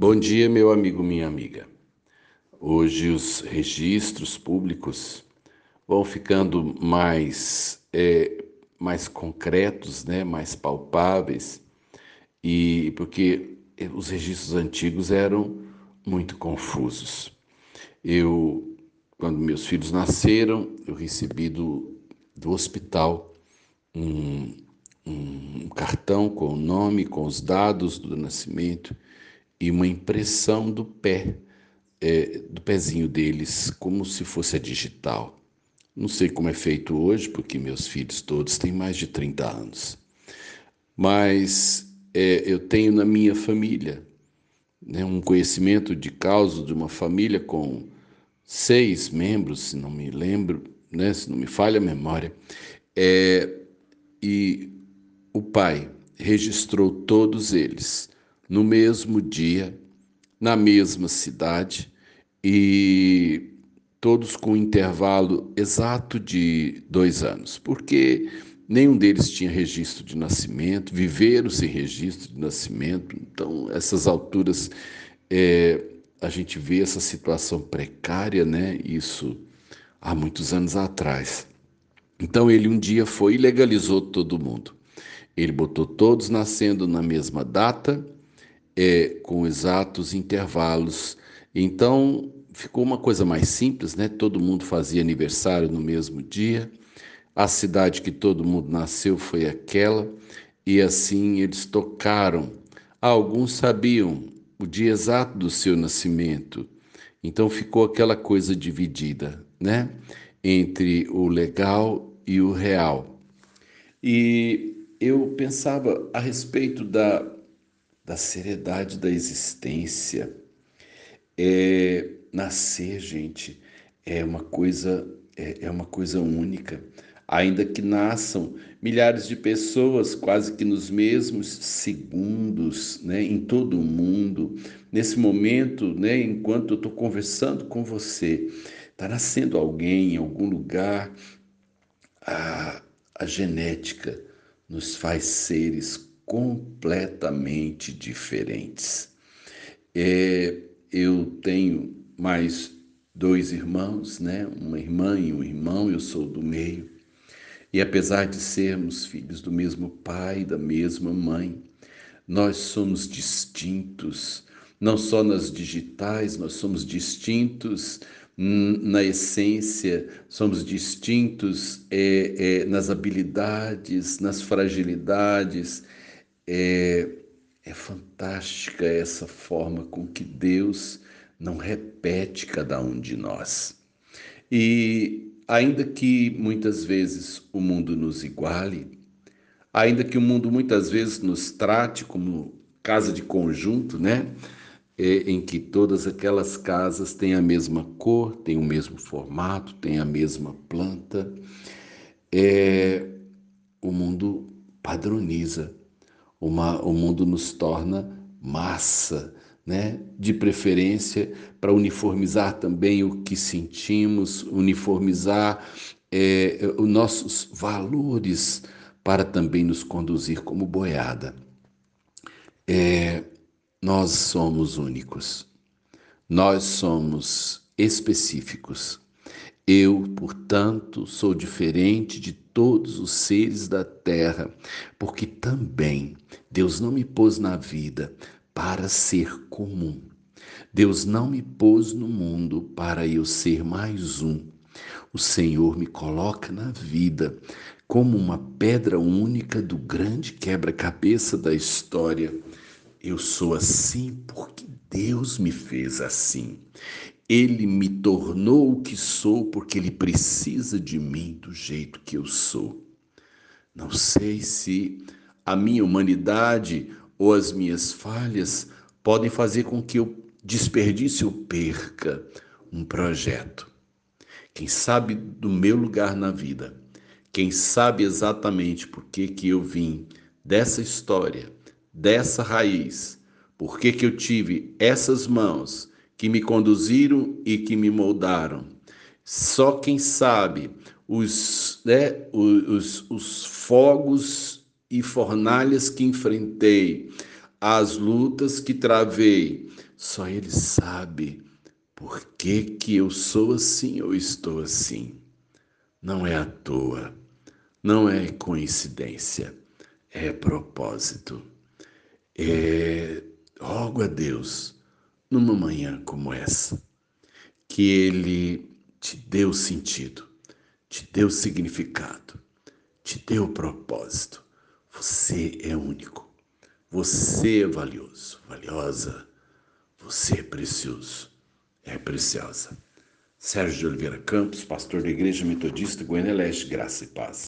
Bom dia, meu amigo, minha amiga. Hoje os registros públicos vão ficando mais, é, mais concretos, né, mais palpáveis, e porque os registros antigos eram muito confusos. Eu, quando meus filhos nasceram, eu recebi do, do hospital um, um cartão com o nome, com os dados do nascimento e uma impressão do pé, é, do pezinho deles, como se fosse a digital. Não sei como é feito hoje, porque meus filhos todos têm mais de 30 anos. Mas é, eu tenho na minha família né, um conhecimento de causa de uma família com seis membros, se não me lembro, né, se não me falha a memória, é, e o pai registrou todos eles no mesmo dia, na mesma cidade e todos com um intervalo exato de dois anos, porque nenhum deles tinha registro de nascimento, viveram sem registro de nascimento, então essas alturas é, a gente vê essa situação precária, né? Isso há muitos anos atrás. Então ele um dia foi e legalizou todo mundo. Ele botou todos nascendo na mesma data é, com exatos intervalos. Então ficou uma coisa mais simples, né? Todo mundo fazia aniversário no mesmo dia. A cidade que todo mundo nasceu foi aquela, e assim eles tocaram. Alguns sabiam o dia exato do seu nascimento. Então ficou aquela coisa dividida, né? Entre o legal e o real. E eu pensava a respeito da da seriedade da existência. É, nascer, gente, é uma coisa é, é uma coisa única. Ainda que nasçam milhares de pessoas quase que nos mesmos segundos, né, em todo o mundo, nesse momento, né, enquanto eu estou conversando com você, está nascendo alguém em algum lugar, a, a genética nos faz seres completamente diferentes. É, eu tenho mais dois irmãos, né? Uma irmã e um irmão, eu sou do meio. E apesar de sermos filhos do mesmo pai, da mesma mãe, nós somos distintos, não só nas digitais, nós somos distintos na essência, somos distintos é, é, nas habilidades, nas fragilidades, é, é fantástica essa forma com que Deus não repete cada um de nós. E ainda que muitas vezes o mundo nos iguale, ainda que o mundo muitas vezes nos trate como casa de conjunto, né? É, em que todas aquelas casas têm a mesma cor, têm o mesmo formato, têm a mesma planta, é, o mundo padroniza uma, o mundo nos torna massa, né? de preferência para uniformizar também o que sentimos, uniformizar é, os nossos valores para também nos conduzir como boiada. É, nós somos únicos, nós somos específicos. Eu, portanto, sou diferente de todos os seres da terra, porque também Deus não me pôs na vida para ser comum. Deus não me pôs no mundo para eu ser mais um. O Senhor me coloca na vida como uma pedra única do grande quebra-cabeça da história. Eu sou assim porque Deus me fez assim. Ele me tornou o que sou porque ele precisa de mim do jeito que eu sou. Não sei se a minha humanidade ou as minhas falhas podem fazer com que eu desperdice ou perca um projeto. Quem sabe do meu lugar na vida, quem sabe exatamente por que, que eu vim dessa história, dessa raiz, por que, que eu tive essas mãos que me conduziram e que me moldaram. Só quem sabe os, né, os, os fogos e fornalhas que enfrentei, as lutas que travei. Só Ele sabe por que, que eu sou assim ou estou assim. Não é à toa, não é coincidência, é propósito. É, rogo a Deus, numa manhã como essa, que Ele te o sentido, te o significado, te o propósito. Você é único, você é valioso, valiosa, você é precioso, é preciosa. Sérgio de Oliveira Campos, pastor da Igreja Metodista Goiânia Leste, Graça e Paz.